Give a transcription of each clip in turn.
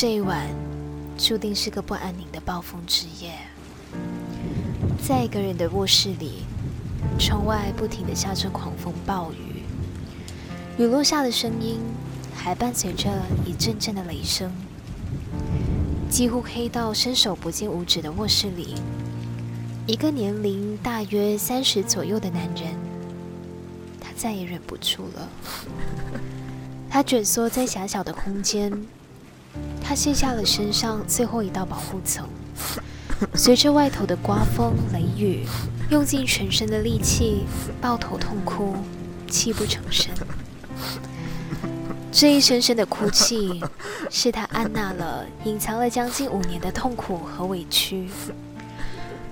这一晚注定是个不安宁的暴风之夜。在一个人的卧室里，窗外不停的下着狂风暴雨，雨落下的声音还伴随着一阵阵的雷声。几乎黑到伸手不见五指的卧室里，一个年龄大约三十左右的男人，他再也忍不住了。他蜷缩在狭小的空间，他卸下了身上最后一道保护层，随着外头的刮风雷雨，用尽全身的力气抱头痛哭，泣不成声。这一声声的哭泣，是他按捺了隐藏了将近五年的痛苦和委屈。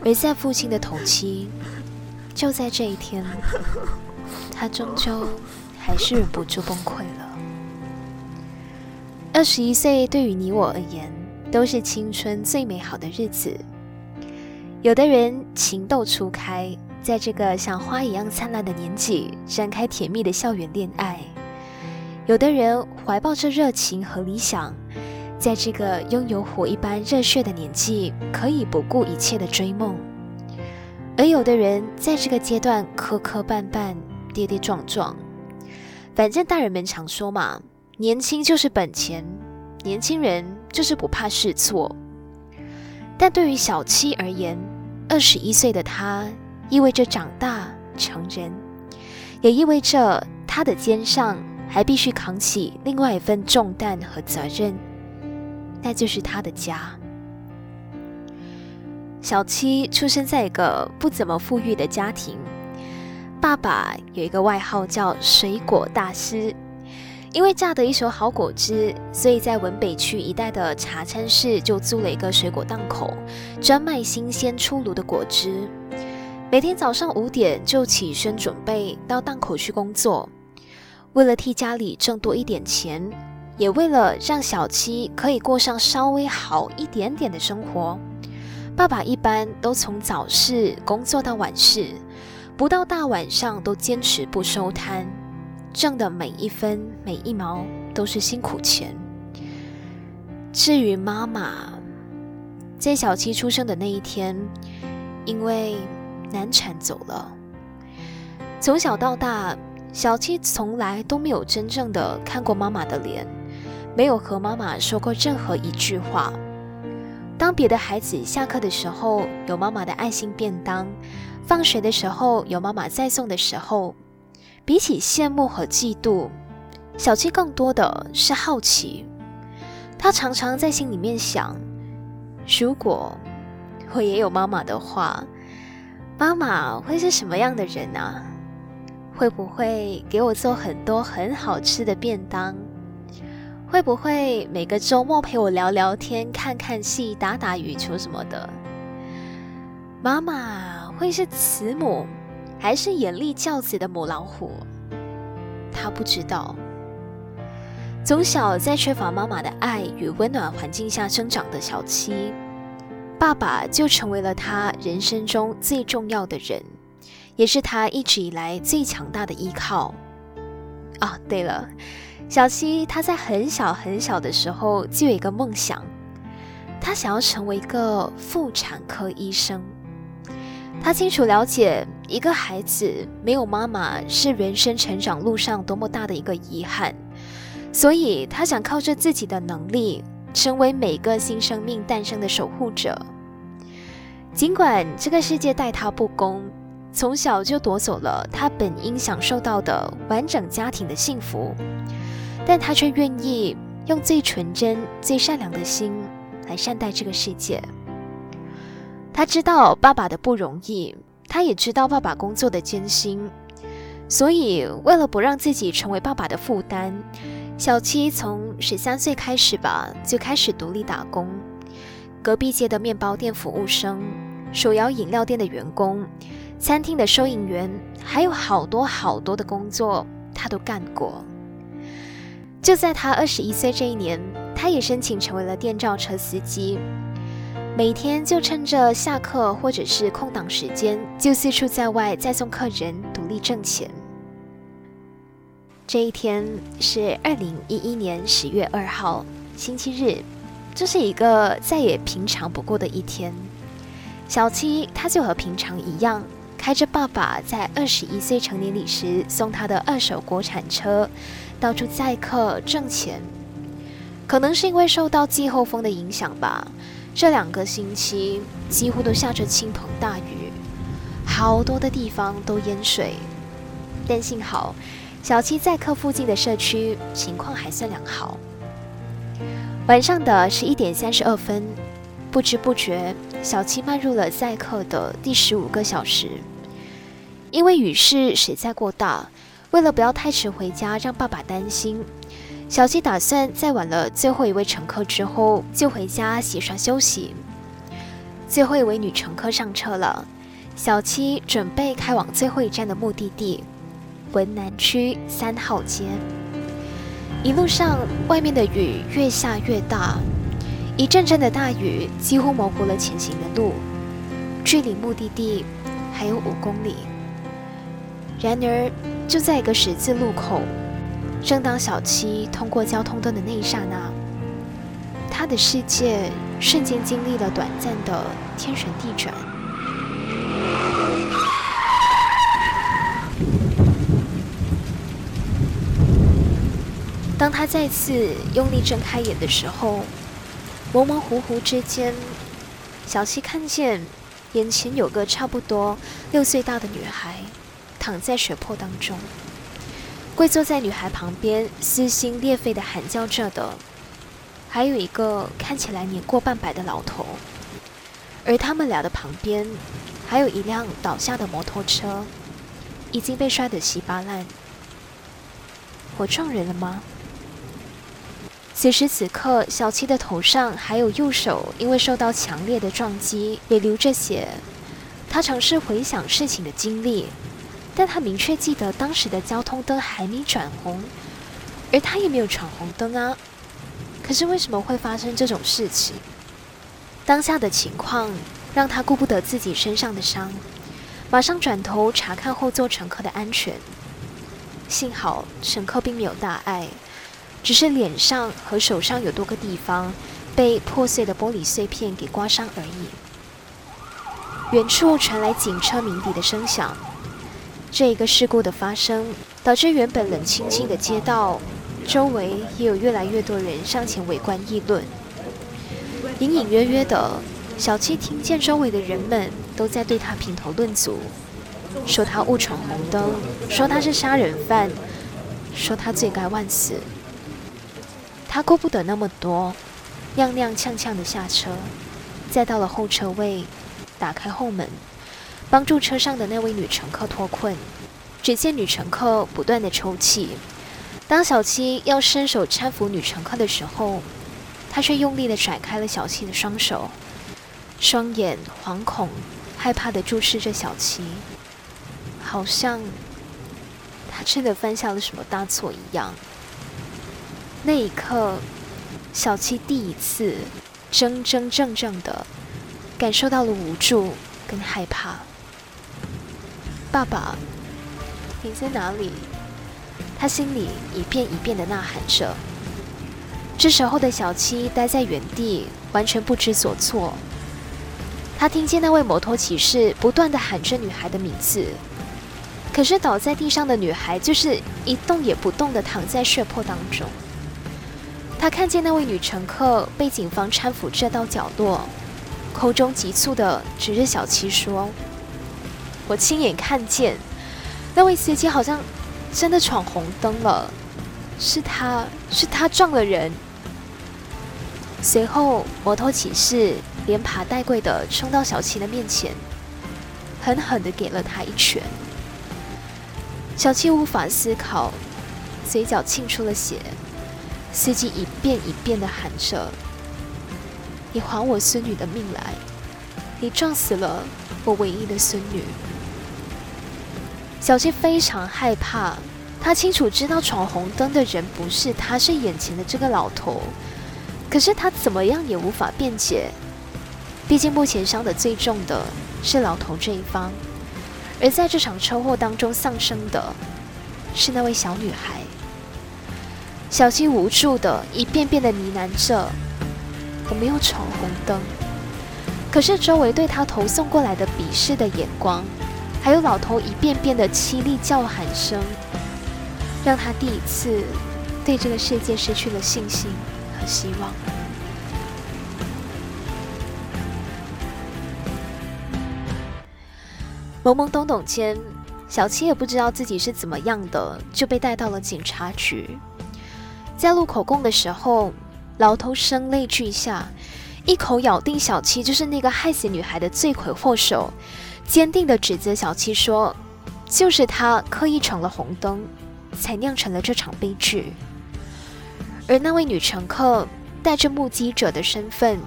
而在父亲的头七，就在这一天，他终究还是忍不住崩溃了。二十一岁对于你我而言，都是青春最美好的日子。有的人情窦初开，在这个像花一样灿烂的年纪，展开甜蜜的校园恋爱。有的人怀抱着热情和理想，在这个拥有火一般热血的年纪，可以不顾一切的追梦；而有的人在这个阶段磕磕绊绊、跌跌撞撞。反正大人们常说嘛，年轻就是本钱，年轻人就是不怕试错。但对于小七而言，二十一岁的他意味着长大成人，也意味着他的肩上。还必须扛起另外一份重担和责任，那就是他的家。小七出生在一个不怎么富裕的家庭，爸爸有一个外号叫“水果大师”，因为榨得一手好果汁，所以在文北区一带的茶餐室就租了一个水果档口，专卖新鲜出炉的果汁。每天早上五点就起身准备到档口去工作。为了替家里挣多一点钱，也为了让小七可以过上稍微好一点点的生活，爸爸一般都从早市工作到晚市，不到大晚上都坚持不收摊，挣的每一分每一毛都是辛苦钱。至于妈妈，在小七出生的那一天，因为难产走了。从小到大。小七从来都没有真正的看过妈妈的脸，没有和妈妈说过任何一句话。当别的孩子下课的时候有妈妈的爱心便当，放学的时候有妈妈再送的时候，比起羡慕和嫉妒，小七更多的是好奇。他常常在心里面想：如果我也有妈妈的话，妈妈会是什么样的人啊？会不会给我做很多很好吃的便当？会不会每个周末陪我聊聊天、看看戏、打打羽球什么的？妈妈会是慈母，还是严厉教子的母老虎？他不知道。从小在缺乏妈妈的爱与温暖环境下生长的小七，爸爸就成为了他人生中最重要的人。也是他一直以来最强大的依靠。哦，对了，小七他在很小很小的时候就有一个梦想，他想要成为一个妇产科医生。他清楚了解，一个孩子没有妈妈是人生成长路上多么大的一个遗憾，所以他想靠着自己的能力，成为每个新生命诞生的守护者。尽管这个世界待他不公。从小就夺走了他本应享受到的完整家庭的幸福，但他却愿意用最纯真、最善良的心来善待这个世界。他知道爸爸的不容易，他也知道爸爸工作的艰辛，所以为了不让自己成为爸爸的负担，小七从十三岁开始吧，就开始独立打工，隔壁街的面包店服务生，手摇饮料店的员工。餐厅的收银员，还有好多好多的工作，他都干过。就在他二十一岁这一年，他也申请成为了电召车司机，每天就趁着下课或者是空档时间，就四处在外载送客人，独立挣钱。这一天是二零一一年十月二号，星期日，这是一个再也平常不过的一天。小七他就和平常一样，开着爸爸在二十一岁成年礼时送他的二手国产车，到处载客挣钱。可能是因为受到季候风的影响吧，这两个星期几乎都下着倾盆大雨，好多的地方都淹水。但幸好，小七载客附近的社区情况还算良好。晚上的十一点三十二分，不知不觉，小七迈入了载客的第十五个小时。因为雨势实在过大，为了不要太迟回家，让爸爸担心，小七打算在晚了最后一位乘客之后就回家洗刷休息。最后一位女乘客上车了，小七准备开往最后一站的目的地——文南区三号街。一路上，外面的雨越下越大，一阵阵的大雨几乎模糊了前行的路，距离目的地还有五公里。然而，就在一个十字路口，正当小七通过交通灯的那一刹那，他的世界瞬间经历了短暂的天旋地转。当他再次用力睁开眼的时候，模模糊糊之间，小七看见眼前有个差不多六岁大的女孩躺在血泊当中，跪坐在女孩旁边，撕心裂肺的喊叫着的，还有一个看起来年过半百的老头，而他们俩的旁边还有一辆倒下的摩托车，已经被摔得稀巴烂。我撞人了吗？此时此刻，小七的头上还有右手，因为受到强烈的撞击，也流着血。他尝试回想事情的经历，但他明确记得当时的交通灯还没转红，而他也没有闯红灯啊。可是为什么会发生这种事情？当下的情况让他顾不得自己身上的伤，马上转头查看后座乘客的安全。幸好乘客并没有大碍。只是脸上和手上有多个地方被破碎的玻璃碎片给刮伤而已。远处传来警车鸣笛的声响，这一个事故的发生，导致原本冷清清的街道周围也有越来越多人上前围观议论。隐隐约约的，小七听见周围的人们都在对他评头论足，说他误闯红灯，说他是杀人犯，说他罪该万死。他顾不得那么多，踉踉跄跄的下车，再到了后车位，打开后门，帮助车上的那位女乘客脱困。只见女乘客不断的抽泣，当小七要伸手搀扶女乘客的时候，他却用力的甩开了小七的双手，双眼惶恐、害怕的注视着小七，好像他真的犯下了什么大错一样。那一刻，小七第一次真真正正的感受到了无助跟害怕。爸爸，你在哪里？他心里一遍一遍的呐喊着。这时候的小七待在原地，完全不知所措。他听见那位摩托骑士不断的喊着女孩的名字，可是倒在地上的女孩就是一动也不动的躺在血泊当中。他看见那位女乘客被警方搀扶着到角落，口中急促的指着小七说：“我亲眼看见，那位司机好像真的闯红灯了，是他是他撞了人。”随后，摩托骑士连爬带跪的冲到小七的面前，狠狠的给了他一拳。小七无法思考，嘴角沁出了血。司机一遍一遍的喊着：“你还我孙女的命来！你撞死了我唯一的孙女。”小七非常害怕，他清楚知道闯红灯的人不是他，是眼前的这个老头。可是他怎么样也无法辩解，毕竟目前伤的最重的是老头这一方，而在这场车祸当中丧生的是那位小女孩。小七无助的一遍遍的呢喃着：“我没有闯红灯。可是周围对他投送过来的鄙视的眼光，还有老头一遍遍的凄厉叫喊声，让他第一次对这个世界失去了信心和希望。懵懵懂懂间，小七也不知道自己是怎么样的，就被带到了警察局。在录口供的时候，老头声泪俱下，一口咬定小七就是那个害死女孩的罪魁祸首，坚定的指责小七说：“就是他刻意闯了红灯，才酿成了这场悲剧。”而那位女乘客带着目击者的身份，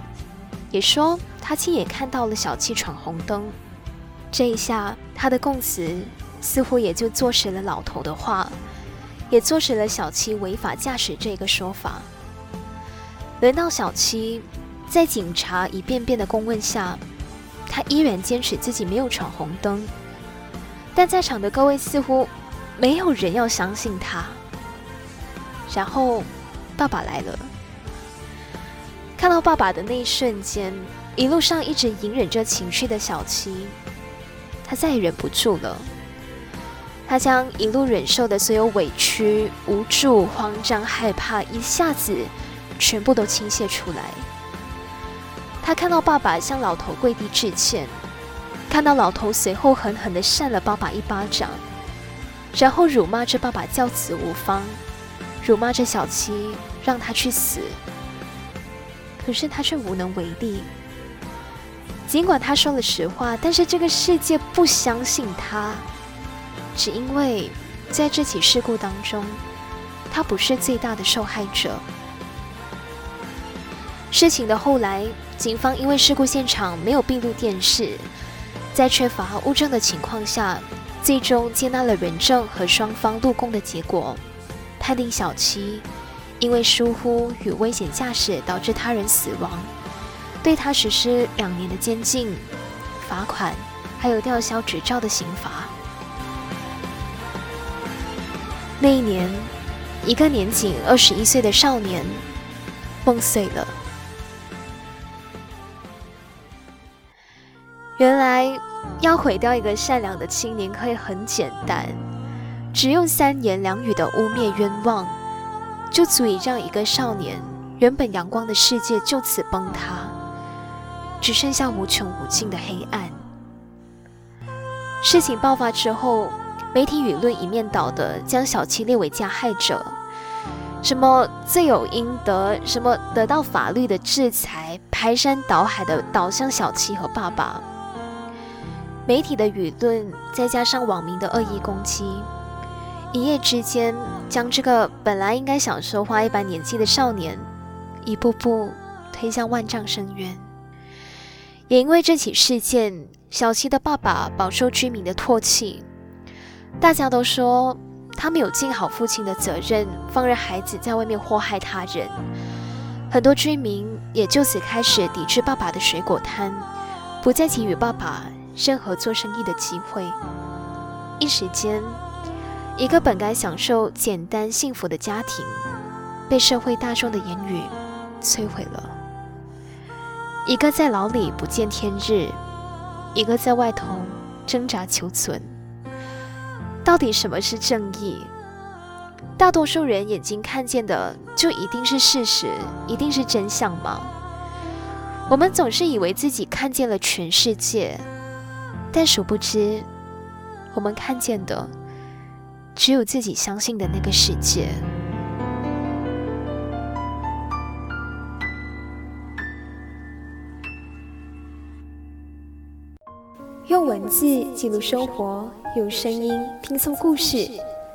也说她亲眼看到了小七闯红灯。这一下，他的供词似乎也就坐实了老头的话，也坐实了小七违法驾驶这个说法。轮到小七，在警察一遍遍的公问下，他依然坚持自己没有闯红灯。但在场的各位似乎没有人要相信他。然后，爸爸来了。看到爸爸的那一瞬间，一路上一直隐忍着情绪的小七。他再也忍不住了，他将一路忍受的所有委屈、无助、慌张、害怕，一下子全部都倾泻出来。他看到爸爸向老头跪地致歉，看到老头随后狠狠地扇了爸爸一巴掌，然后辱骂着爸爸教子无方，辱骂着小七让他去死，可是他却无能为力。尽管他说了实话，但是这个世界不相信他，只因为在这起事故当中，他不是最大的受害者。事情的后来，警方因为事故现场没有闭路电视，在缺乏物证的情况下，最终接纳了人证和双方录供的结果，判定小七因为疏忽与危险驾驶导致他人死亡。对他实施两年的监禁、罚款，还有吊销执照的刑罚。那一年，一个年仅二十一岁的少年梦碎了。原来，要毁掉一个善良的青年可以很简单，只用三言两语的污蔑冤枉，就足以让一个少年原本阳光的世界就此崩塌。只剩下无穷无尽的黑暗。事情爆发之后，媒体舆论一面倒的将小七列为加害者，什么罪有应得，什么得到法律的制裁，排山倒海的倒向小七和爸爸。媒体的舆论再加上网民的恶意攻击，一夜之间将这个本来应该享受花一般年纪的少年，一步步推向万丈深渊。也因为这起事件，小七的爸爸饱受居民的唾弃。大家都说他没有尽好父亲的责任，放任孩子在外面祸害他人。很多居民也就此开始抵制爸爸的水果摊，不再给予爸爸任何做生意的机会。一时间，一个本该享受简单幸福的家庭，被社会大众的言语摧毁了。一个在牢里不见天日，一个在外头挣扎求存。到底什么是正义？大多数人眼睛看见的就一定是事实，一定是真相吗？我们总是以为自己看见了全世界，但殊不知，我们看见的只有自己相信的那个世界。用文字记录生活，用声音拼凑故事。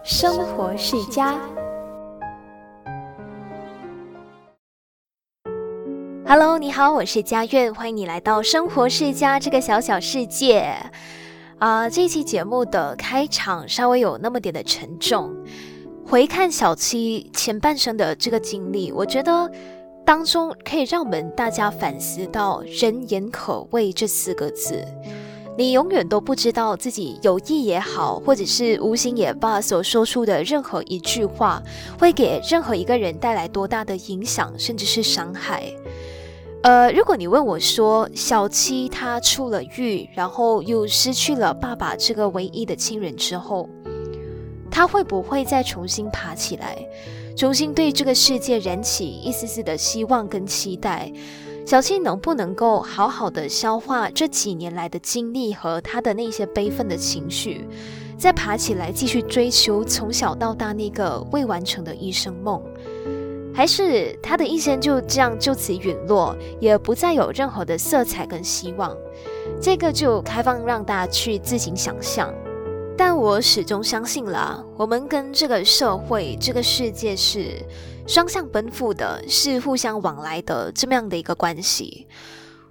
生活世家，Hello，你好，我是佳苑，欢迎你来到生活世家这个小小世界。啊，这期节目的开场稍微有那么点的沉重。回看小七前半生的这个经历，我觉得当中可以让我们大家反思到“人言可畏”这四个字。你永远都不知道自己有意也好，或者是无心也罢，所说出的任何一句话，会给任何一个人带来多大的影响，甚至是伤害。呃，如果你问我说，小七他出了狱，然后又失去了爸爸这个唯一的亲人之后，他会不会再重新爬起来，重新对这个世界燃起一丝丝的希望跟期待？小七能不能够好好的消化这几年来的经历和他的那些悲愤的情绪，再爬起来继续追求从小到大那个未完成的一生梦？还是他的一生就这样就此陨落，也不再有任何的色彩跟希望。这个就开放让大家去自行想象。但我始终相信啦，我们跟这个社会、这个世界是双向奔赴的，是互相往来的这么样的一个关系。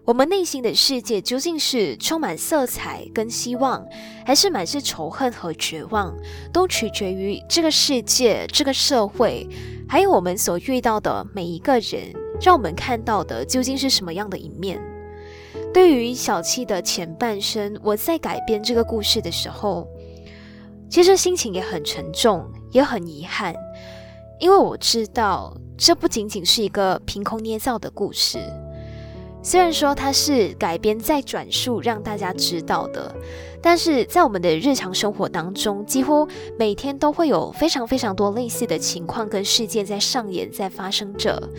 我们内心的世界究竟是充满色彩跟希望，还是满是仇恨和绝望，都取决于这个世界、这个社会。还有我们所遇到的每一个人，让我们看到的究竟是什么样的一面？对于小七的前半生，我在改编这个故事的时候，其实心情也很沉重，也很遗憾，因为我知道这不仅仅是一个凭空捏造的故事。虽然说它是改编再转述让大家知道的，但是在我们的日常生活当中，几乎每天都会有非常非常多类似的情况跟事件在上演、在发生着，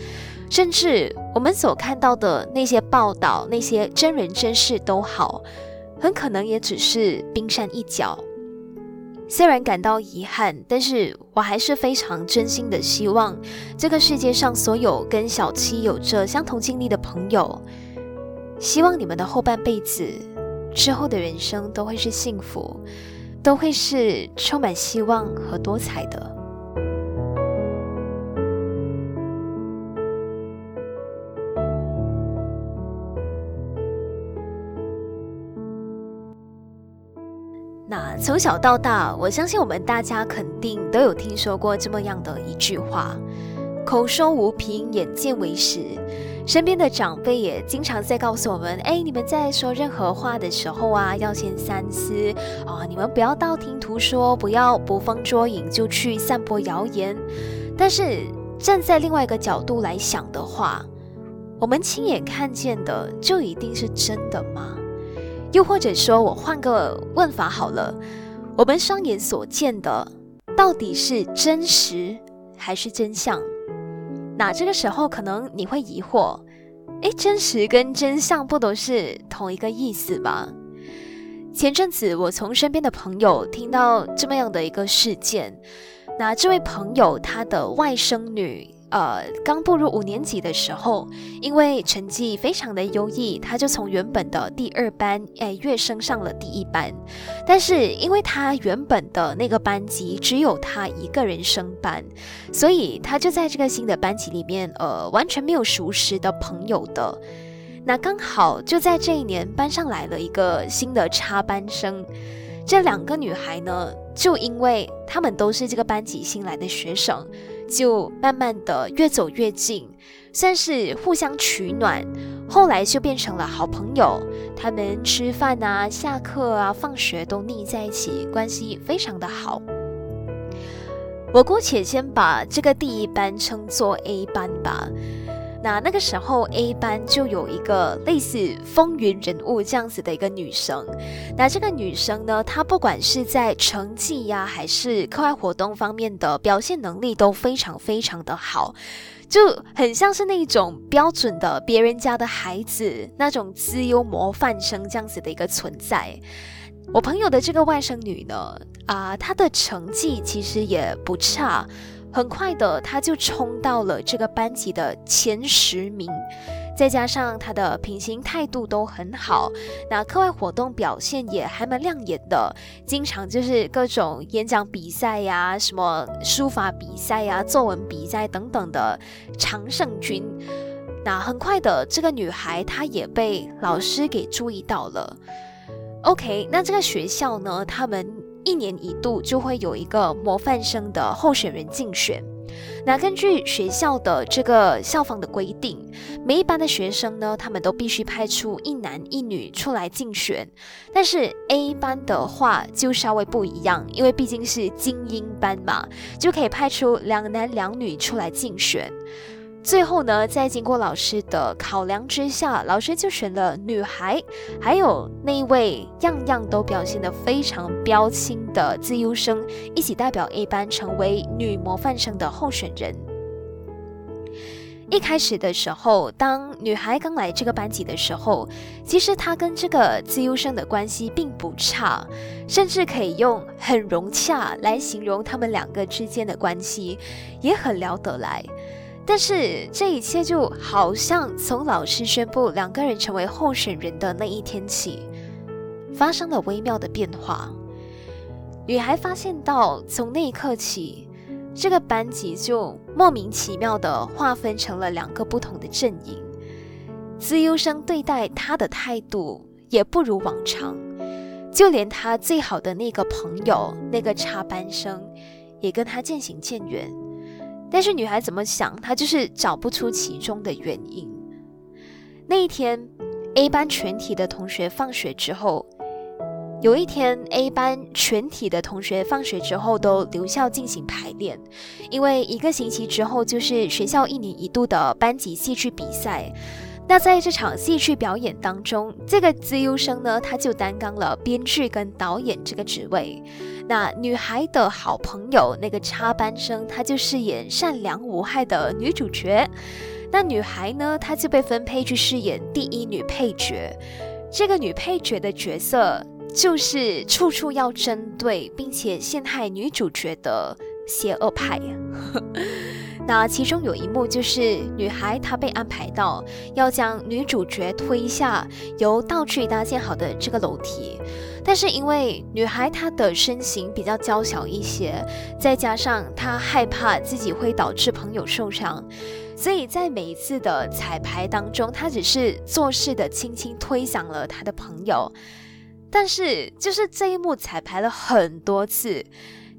甚至我们所看到的那些报道、那些真人真事都好，很可能也只是冰山一角。虽然感到遗憾，但是我还是非常真心的希望，这个世界上所有跟小七有着相同经历的朋友，希望你们的后半辈子之后的人生都会是幸福，都会是充满希望和多彩的。从小到大，我相信我们大家肯定都有听说过这么样的一句话：“口说无凭，眼见为实。”身边的长辈也经常在告诉我们：“哎，你们在说任何话的时候啊，要先三思啊！你们不要道听途说，不要捕风捉影就去散播谣言。”但是站在另外一个角度来想的话，我们亲眼看见的就一定是真的吗？又或者说，我换个问法好了，我们双眼所见的到底是真实还是真相？那这个时候可能你会疑惑，诶，真实跟真相不都是同一个意思吗？前阵子我从身边的朋友听到这么样的一个事件，那这位朋友他的外甥女。呃，刚步入五年级的时候，因为成绩非常的优异，他就从原本的第二班，哎，跃升上了第一班。但是，因为他原本的那个班级只有他一个人升班，所以他就在这个新的班级里面，呃，完全没有熟识的朋友的。那刚好就在这一年，班上来了一个新的插班生。这两个女孩呢，就因为她们都是这个班级新来的学生。就慢慢的越走越近，算是互相取暖。后来就变成了好朋友，他们吃饭啊、下课啊、放学都腻在一起，关系非常的好。我姑且先把这个第一班称作 A 班吧。那那个时候，A 班就有一个类似风云人物这样子的一个女生。那这个女生呢，她不管是在成绩呀，还是课外活动方面的表现能力都非常非常的好，就很像是那种标准的别人家的孩子，那种资优模范生这样子的一个存在。我朋友的这个外甥女呢，啊，她的成绩其实也不差。很快的，他就冲到了这个班级的前十名，再加上他的品行态度都很好，那课外活动表现也还蛮亮眼的，经常就是各种演讲比赛呀、什么书法比赛呀、作文比赛等等的常胜军。那很快的，这个女孩她也被老师给注意到了。OK，那这个学校呢，他们。一年一度就会有一个模范生的候选人竞选。那根据学校的这个校方的规定，每一班的学生呢，他们都必须派出一男一女出来竞选。但是 A 班的话就稍微不一样，因为毕竟是精英班嘛，就可以派出两男两女出来竞选。最后呢，在经过老师的考量之下，老师就选了女孩，还有那一位样样都表现得非常标清的自优生，一起代表 A 班成为女模范生的候选人。一开始的时候，当女孩刚来这个班级的时候，其实她跟这个自优生的关系并不差，甚至可以用很融洽来形容他们两个之间的关系，也很聊得来。但是这一切就好像从老师宣布两个人成为候选人的那一天起，发生了微妙的变化。女孩发现到，从那一刻起，这个班级就莫名其妙的划分成了两个不同的阵营。资优生对待她的态度也不如往常，就连她最好的那个朋友，那个插班生，也跟她渐行渐远。但是女孩怎么想，她就是找不出其中的原因。那一天，A 班全体的同学放学之后，有一天 A 班全体的同学放学之后都留校进行排练，因为一个星期之后就是学校一年一度的班级戏剧比赛。那在这场戏剧表演当中，这个自优生呢，他就担当了编剧跟导演这个职位。那女孩的好朋友那个插班生，她就饰演善良无害的女主角。那女孩呢，她就被分配去饰演第一女配角。这个女配角的角色就是处处要针对并且陷害女主角的邪恶派。那其中有一幕就是女孩她被安排到要将女主角推下由道具搭建好的这个楼梯，但是因为女孩她的身形比较娇小一些，再加上她害怕自己会导致朋友受伤，所以在每一次的彩排当中，她只是做事的轻轻推响了她的朋友，但是就是这一幕彩排了很多次。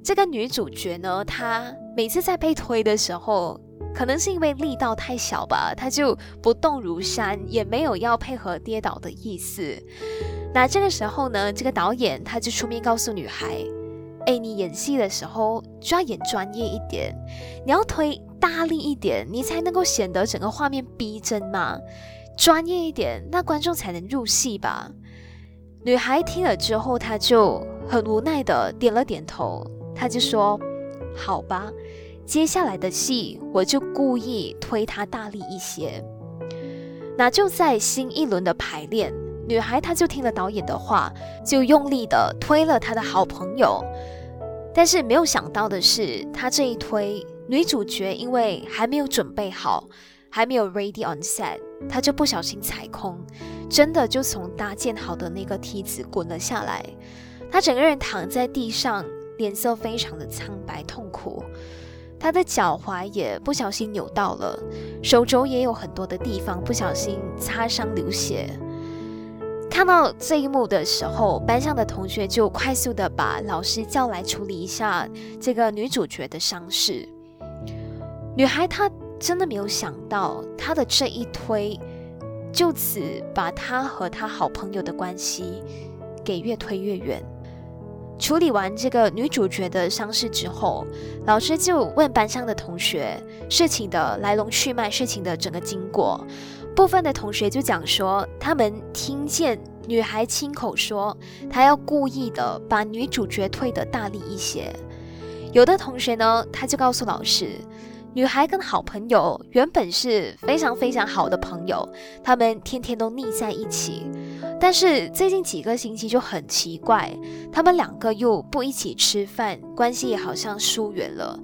这个女主角呢，她每次在被推的时候，可能是因为力道太小吧，她就不动如山，也没有要配合跌倒的意思。那这个时候呢，这个导演他就出面告诉女孩：“哎，你演戏的时候就要演专业一点，你要推大力一点，你才能够显得整个画面逼真嘛。专业一点，那观众才能入戏吧。”女孩听了之后，她就很无奈的点了点头。她就说：“好吧，接下来的戏我就故意推他大力一些。那就在新一轮的排练，女孩她就听了导演的话，就用力的推了她的好朋友。但是没有想到的是，她这一推，女主角因为还没有准备好，还没有 ready on set，她就不小心踩空，真的就从搭建好的那个梯子滚了下来。她整个人躺在地上。”脸色非常的苍白痛苦，他的脚踝也不小心扭到了，手肘也有很多的地方不小心擦伤流血。看到这一幕的时候，班上的同学就快速的把老师叫来处理一下这个女主角的伤势。女孩她真的没有想到，她的这一推，就此把她和她好朋友的关系给越推越远。处理完这个女主角的伤势之后，老师就问班上的同学事情的来龙去脉，事情的整个经过。部分的同学就讲说，他们听见女孩亲口说，她要故意的把女主角推得大力一些。有的同学呢，他就告诉老师。女孩跟好朋友原本是非常非常好的朋友，他们天天都腻在一起。但是最近几个星期就很奇怪，他们两个又不一起吃饭，关系也好像疏远了。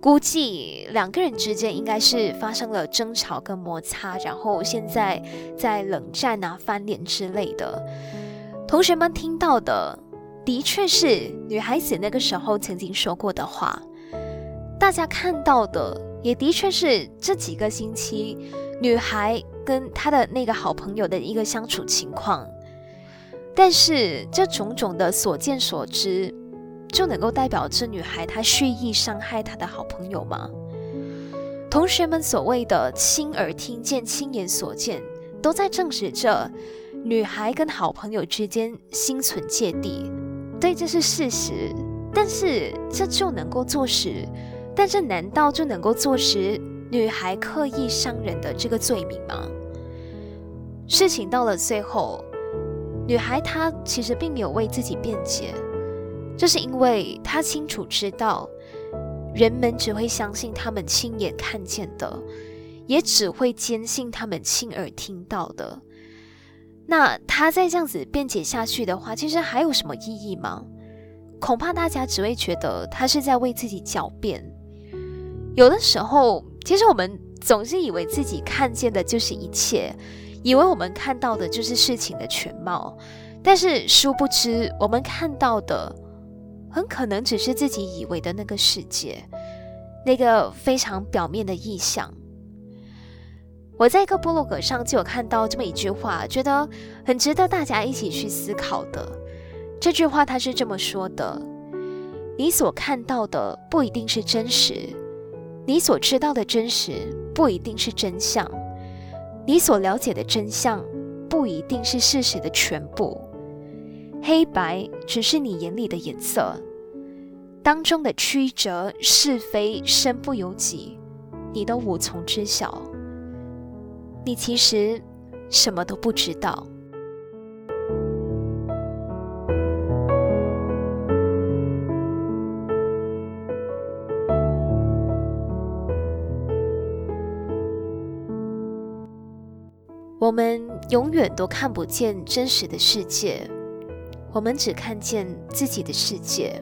估计两个人之间应该是发生了争吵跟摩擦，然后现在在冷战啊、翻脸之类的。同学们听到的的确是女孩子那个时候曾经说过的话，大家看到的。也的确是这几个星期，女孩跟她的那个好朋友的一个相处情况。但是这种种的所见所知，就能够代表这女孩她蓄意伤害她的好朋友吗？同学们所谓的亲耳听见、亲眼所见，都在证实着女孩跟好朋友之间心存芥蒂。对，这是事实。但是这就能够坐实？但这难道就能够坐实女孩刻意伤人的这个罪名吗？事情到了最后，女孩她其实并没有为自己辩解，这是因为她清楚知道，人们只会相信他们亲眼看见的，也只会坚信他们亲耳听到的。那她再这样子辩解下去的话，其实还有什么意义吗？恐怕大家只会觉得她是在为自己狡辩。有的时候，其实我们总是以为自己看见的就是一切。以为我们看到的就是事情的全貌，但是殊不知，我们看到的很可能只是自己以为的那个世界，那个非常表面的意象。我在一个部落格上就有看到这么一句话，觉得很值得大家一起去思考的。这句话它是这么说的：你所看到的不一定是真实，你所知道的真实不一定是真相。你所了解的真相不一定是事实的全部，黑白只是你眼里的颜色，当中的曲折是非身不由己，你都无从知晓。你其实什么都不知道。我们永远都看不见真实的世界，我们只看见自己的世界。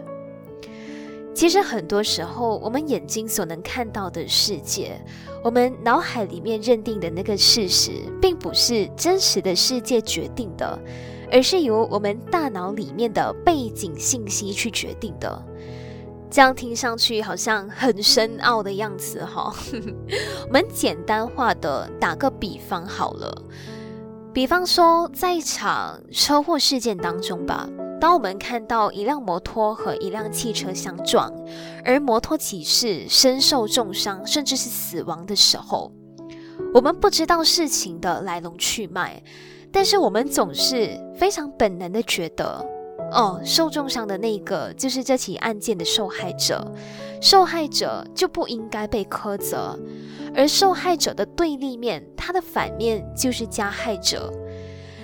其实很多时候，我们眼睛所能看到的世界，我们脑海里面认定的那个事实，并不是真实的世界决定的，而是由我们大脑里面的背景信息去决定的。这样听上去好像很深奥的样子哈，我们简单化的打个比方好了，比方说在一场车祸事件当中吧，当我们看到一辆摩托和一辆汽车相撞，而摩托骑士身受重伤甚至是死亡的时候，我们不知道事情的来龙去脉，但是我们总是非常本能的觉得。哦，受重伤的那个就是这起案件的受害者，受害者就不应该被苛责，而受害者的对立面，他的反面就是加害者。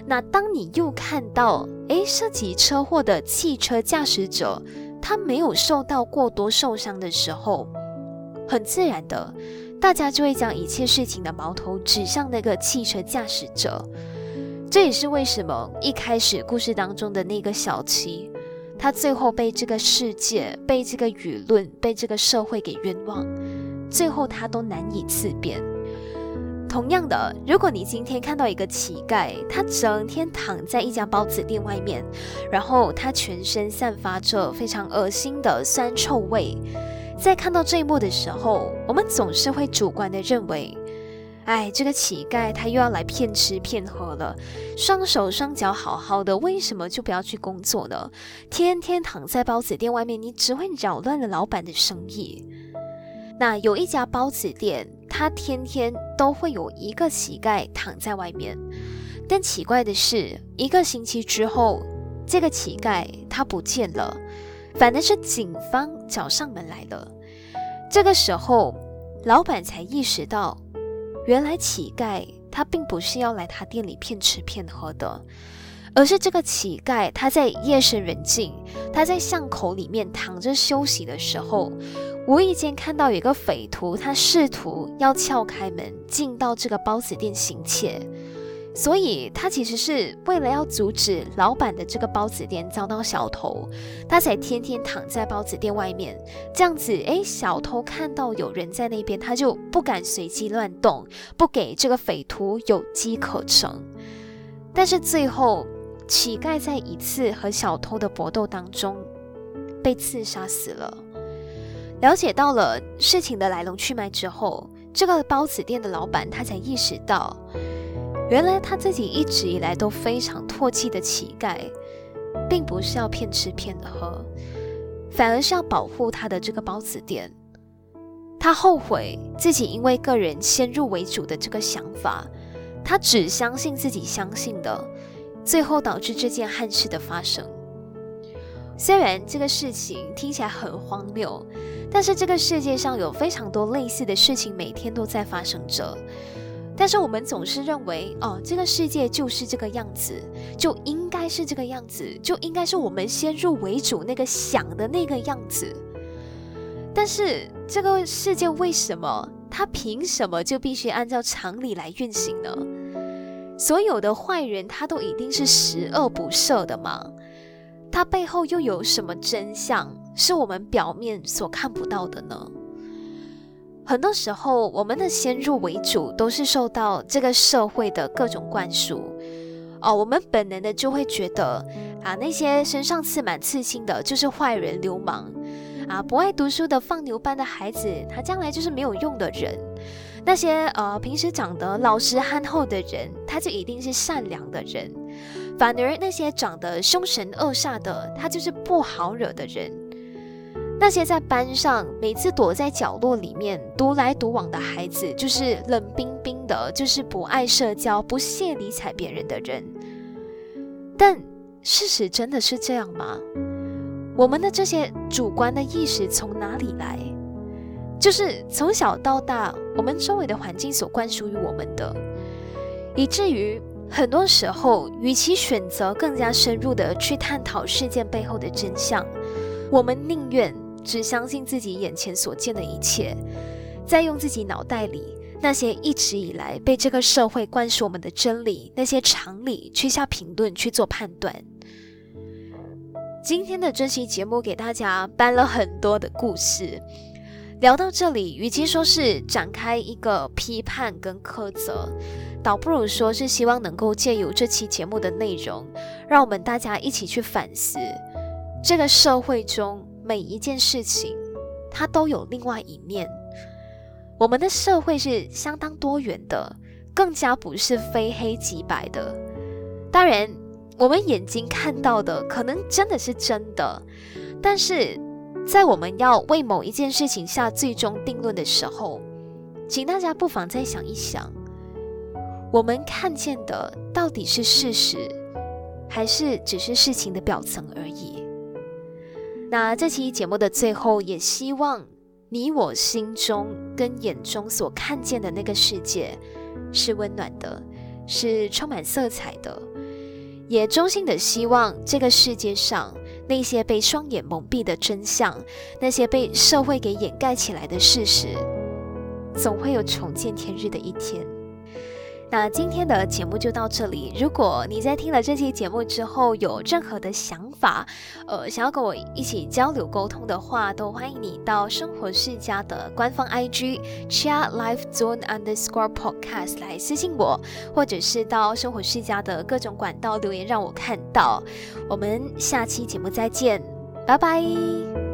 那当你又看到，诶，涉及车祸的汽车驾驶者，他没有受到过多受伤的时候，很自然的，大家就会将一切事情的矛头指向那个汽车驾驶者。这也是为什么一开始故事当中的那个小七，他最后被这个世界、被这个舆论、被这个社会给冤枉，最后他都难以自辩。同样的，如果你今天看到一个乞丐，他整天躺在一家包子店外面，然后他全身散发着非常恶心的酸臭味，在看到这一幕的时候，我们总是会主观的认为。哎，这个乞丐他又要来骗吃骗喝了，双手双脚好好的，为什么就不要去工作呢？天天躺在包子店外面，你只会扰乱了老板的生意。那有一家包子店，他天天都会有一个乞丐躺在外面，但奇怪的是，一个星期之后，这个乞丐他不见了，反而是警方找上门来了。这个时候，老板才意识到。原来乞丐他并不是要来他店里骗吃骗喝的，而是这个乞丐他在夜深人静，他在巷口里面躺着休息的时候，无意间看到有一个匪徒，他试图要撬开门进到这个包子店行窃。所以他其实是为了要阻止老板的这个包子店遭到小偷，他才天天躺在包子店外面，这样子，诶，小偷看到有人在那边，他就不敢随机乱动，不给这个匪徒有机可乘。但是最后，乞丐在一次和小偷的搏斗当中被刺杀死了。了解到了事情的来龙去脉之后，这个包子店的老板他才意识到。原来他自己一直以来都非常唾弃的乞丐，并不是要骗吃骗喝，反而是要保护他的这个包子店。他后悔自己因为个人先入为主的这个想法，他只相信自己相信的，最后导致这件憾事的发生。虽然这个事情听起来很荒谬，但是这个世界上有非常多类似的事情，每天都在发生着。但是我们总是认为，哦，这个世界就是这个样子，就应该是这个样子，就应该是我们先入为主那个想的那个样子。但是这个世界为什么它凭什么就必须按照常理来运行呢？所有的坏人他都一定是十恶不赦的吗？他背后又有什么真相是我们表面所看不到的呢？很多时候，我们的先入为主都是受到这个社会的各种灌输哦，我们本能的就会觉得啊，那些身上刺满刺青的就是坏人、流氓啊，不爱读书的放牛班的孩子，他将来就是没有用的人。那些呃平时长得老实憨厚的人，他就一定是善良的人；反而那些长得凶神恶煞的，他就是不好惹的人。那些在班上每次躲在角落里面独来独往的孩子，就是冷冰冰的，就是不爱社交、不屑理睬别人的人。但事实真的是这样吗？我们的这些主观的意识从哪里来？就是从小到大，我们周围的环境所灌输于我们的，以至于很多时候，与其选择更加深入的去探讨事件背后的真相，我们宁愿。只相信自己眼前所见的一切，再用自己脑袋里那些一直以来被这个社会灌输我们的真理、那些常理去下评论、去做判断。今天的这期节目给大家搬了很多的故事，聊到这里，与其说是展开一个批判跟苛责，倒不如说是希望能够借由这期节目的内容，让我们大家一起去反思这个社会中。每一件事情，它都有另外一面。我们的社会是相当多元的，更加不是非黑即白的。当然，我们眼睛看到的可能真的是真的，但是在我们要为某一件事情下最终定论的时候，请大家不妨再想一想：我们看见的到底是事实，还是只是事情的表层而已？那这期节目的最后，也希望你我心中跟眼中所看见的那个世界是温暖的，是充满色彩的，也衷心的希望这个世界上那些被双眼蒙蔽的真相，那些被社会给掩盖起来的事实，总会有重见天日的一天。那今天的节目就到这里。如果你在听了这期节目之后有任何的想法，呃，想要跟我一起交流沟通的话，都欢迎你到生活世家的官方 IG Chia Life Zone Underscore Podcast 来私信我，或者是到生活世家的各种管道留言让我看到。我们下期节目再见，拜拜。